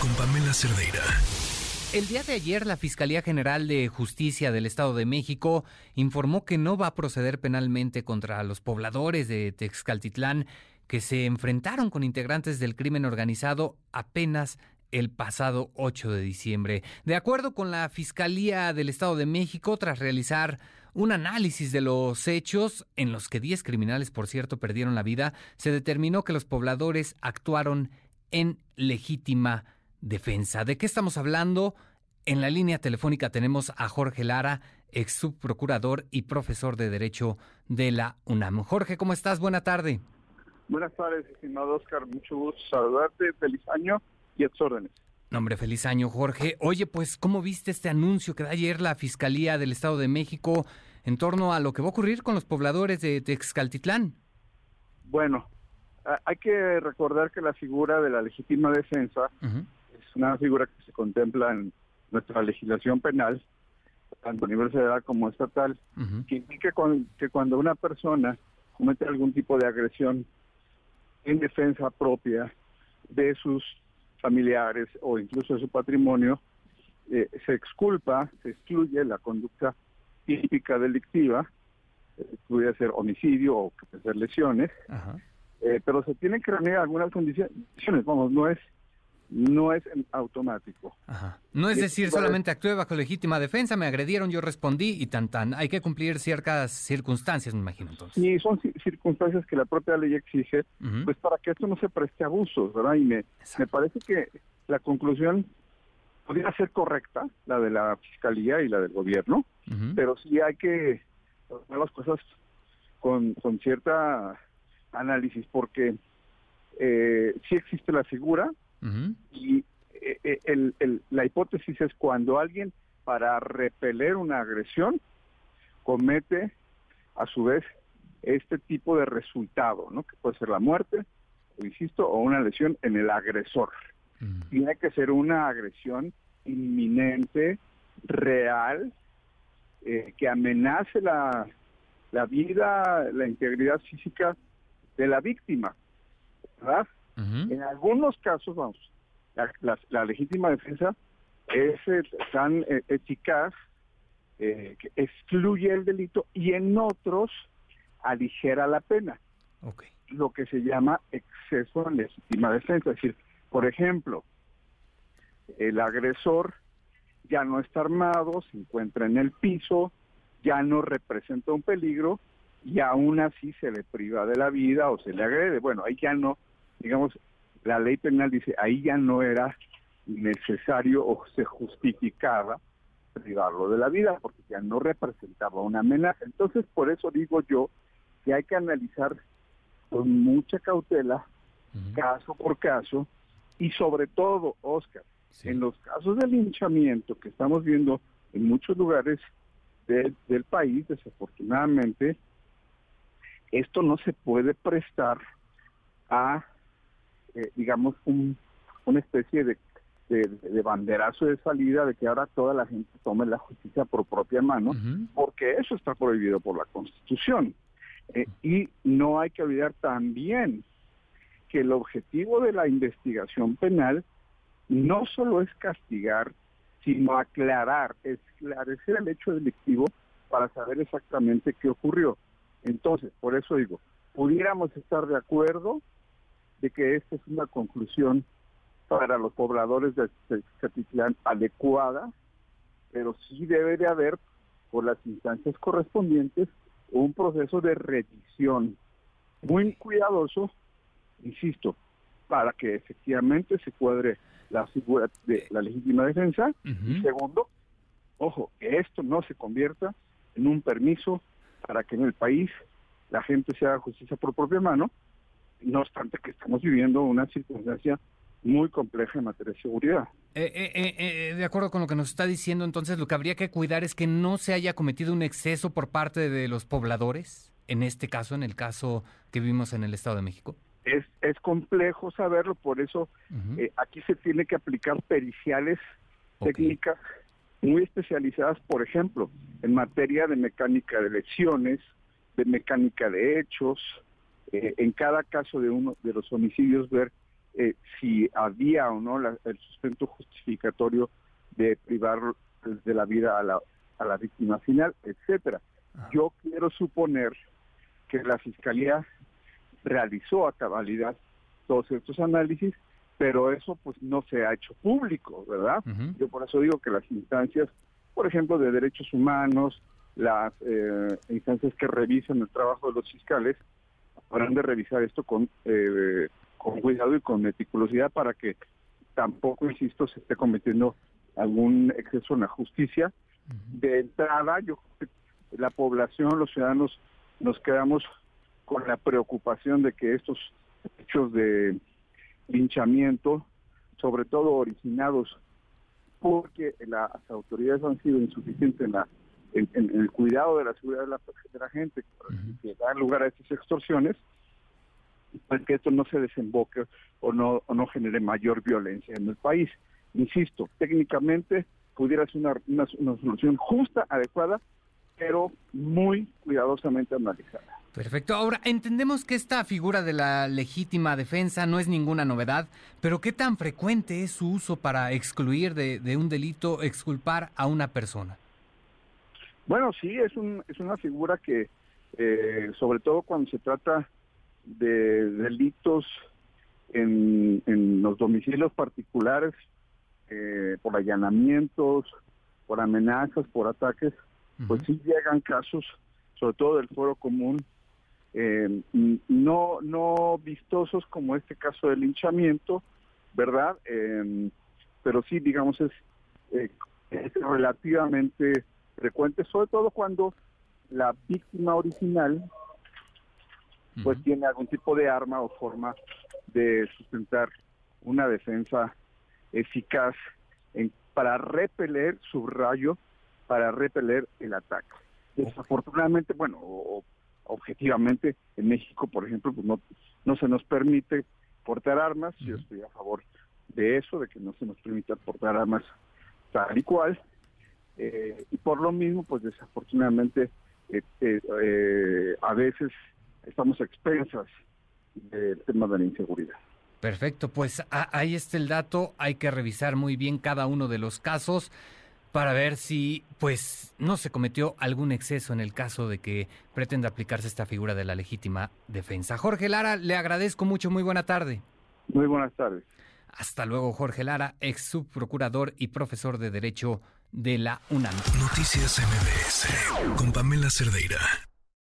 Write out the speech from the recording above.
Con Pamela Cerdeira. El día de ayer, la Fiscalía General de Justicia del Estado de México informó que no va a proceder penalmente contra los pobladores de Texcaltitlán que se enfrentaron con integrantes del crimen organizado apenas el pasado 8 de diciembre. De acuerdo con la Fiscalía del Estado de México, tras realizar un análisis de los hechos, en los que 10 criminales, por cierto, perdieron la vida, se determinó que los pobladores actuaron en legítima defensa. ¿De qué estamos hablando? En la línea telefónica tenemos a Jorge Lara, ex subprocurador y profesor de Derecho de la UNAM. Jorge, ¿cómo estás? Buena tarde. Buenas tardes, estimado Oscar. Mucho gusto saludarte. Feliz año y a tus órdenes. Nombre, feliz año, Jorge. Oye, pues, ¿cómo viste este anuncio que da ayer la Fiscalía del Estado de México en torno a lo que va a ocurrir con los pobladores de Texcaltitlán? Bueno, hay que recordar que la figura de la legítima defensa es una figura que se contempla en nuestra legislación penal, tanto a nivel federal como estatal, que indica que cuando una persona comete algún tipo de agresión en defensa propia de sus familiares o incluso de su patrimonio, eh, se exculpa, se excluye la conducta típica delictiva, eh, puede ser homicidio o puede ser lesiones, eh, pero se tienen que reunir algunas condiciones, vamos, no es no es automático. No es decir, solamente actué bajo legítima defensa, me agredieron, yo respondí y tan tan. Hay que cumplir ciertas circunstancias, me imagino entonces. Sí, son circunstancias que la propia ley exige, pues para que esto no se preste abusos, ¿verdad? Y me, me parece que la conclusión podría ser correcta, la de la fiscalía y la del gobierno, pero sí hay que hacer las cosas con, con cierta análisis, porque eh, sí existe la figura, y eh, eh, la hipótesis es cuando alguien para repeler una agresión comete a su vez este tipo de resultado, ¿no? Que puede ser la muerte, o insisto, o una lesión en el agresor. Tiene que ser una agresión inminente, real, eh, que amenace la, la vida, la integridad física de la víctima, ¿verdad? En algunos casos, vamos, la, legítima defensa es eh, tan eh, eficaz eh, que excluye el delito y en otros aligera la pena. Lo que se llama exceso en legítima defensa. Es decir, por ejemplo, el agresor ya no está armado, se encuentra en el piso, ya no representa un peligro y aún así se le priva de la vida o se le agrede. Bueno, ahí ya no digamos, la ley penal dice, ahí ya no era necesario o se justificaba privarlo de la vida, porque ya no representaba una amenaza. Entonces, por eso digo yo que hay que analizar con mucha cautela, caso por caso, y sobre todo, Oscar, en los casos de linchamiento que estamos viendo en muchos lugares del país, desafortunadamente, esto no se puede prestar a eh, digamos, un, una especie de, de, banderazo de salida de que ahora toda la gente tome la justicia por propia mano, porque eso está prohibido por la Constitución. Eh, y no hay que olvidar también que el objetivo de la investigación penal no solo es castigar, sino aclarar, esclarecer el hecho delictivo para saber exactamente qué ocurrió. Entonces, por eso digo, pudiéramos estar de acuerdo de que esta es una conclusión para los pobladores de Catitlán adecuada, pero sí debe de haber, por las instancias correspondientes, un proceso de revisión muy cuidadoso, insisto, para que efectivamente se cuadre la figura de la legítima defensa. Y segundo, ojo, que esto no se convierta en un permiso para que en el país la gente se haga justicia por propia mano, no obstante que estamos viviendo una circunstancia muy compleja en materia de seguridad. Eh, eh, eh, de acuerdo con lo que nos está diciendo, entonces lo que habría que cuidar es que no se haya cometido un exceso por parte de los pobladores, en este caso, en el caso que vimos en el Estado de México. Es, es complejo saberlo, por eso aquí se tiene que aplicar periciales técnicas muy especializadas, por ejemplo, en materia de mecánica de lesiones, de mecánica de hechos, eh, en cada caso de uno de los homicidios ver eh, si había o no el sustento justificatorio de privar de la vida a la, a la víctima final, etcétera. Yo quiero suponer que la Fiscalía realizó a cabalidad todos estos análisis, pero eso pues no se ha hecho público, ¿verdad? Yo por eso digo que las instancias, por ejemplo, de derechos humanos, las eh, instancias que revisan el trabajo de los fiscales, habrán de revisar esto con, eh, con cuidado y con meticulosidad para que tampoco, insisto, se esté cometiendo algún exceso en la justicia. De entrada, yo la población, los ciudadanos, nos quedamos con la preocupación de que estos hechos de linchamiento, sobre todo originados porque las autoridades han sido insuficientes en, la, en, el cuidado de la seguridad de la, de la gente, que dan lugar a estas extorsiones, pues que esto no se desemboque o no, o no genere mayor violencia en el país. Insisto, técnicamente pudiera ser una, una solución justa, adecuada, pero muy cuidadosamente analizada. Perfecto. Ahora, entendemos que esta figura de la legítima defensa no es ninguna novedad, pero ¿qué tan frecuente es su uso para excluir de, un delito, exculpar a una persona? Bueno, sí, es, un, es una figura que, eh, sobre todo cuando se trata de delitos en, los domicilios particulares, eh, por allanamientos, por amenazas, por ataques, pues sí llegan casos, sobre todo del foro común, eh, no, no vistosos como este caso del linchamiento, ¿verdad? Em, pero sí, digamos, es, eh, es relativamente frecuente, sobre todo cuando la víctima original pues tiene algún tipo de arma o forma de sustentar una defensa eficaz en, para repeler, subrayo, para repeler el ataque. Desafortunadamente, bueno, o, objetivamente en México, por ejemplo, pues no, no se nos permite portar armas, yo estoy a favor de eso, de que no se nos permita portar armas tal y cual, eh, y por lo mismo, pues desafortunadamente eh, eh, a veces estamos expensas del tema de la inseguridad. Perfecto, pues ahí está el dato, hay que revisar muy bien cada uno de los casos para ver si pues no se cometió algún exceso en el caso de que pretenda aplicarse esta figura de la legítima defensa. Jorge Lara, le agradezco mucho, muy buena tarde. Muy buenas tardes. Hasta luego, Jorge Lara, ex subprocurador y profesor de Derecho de la UNAM. Noticias MBS con Pamela Cerdeira.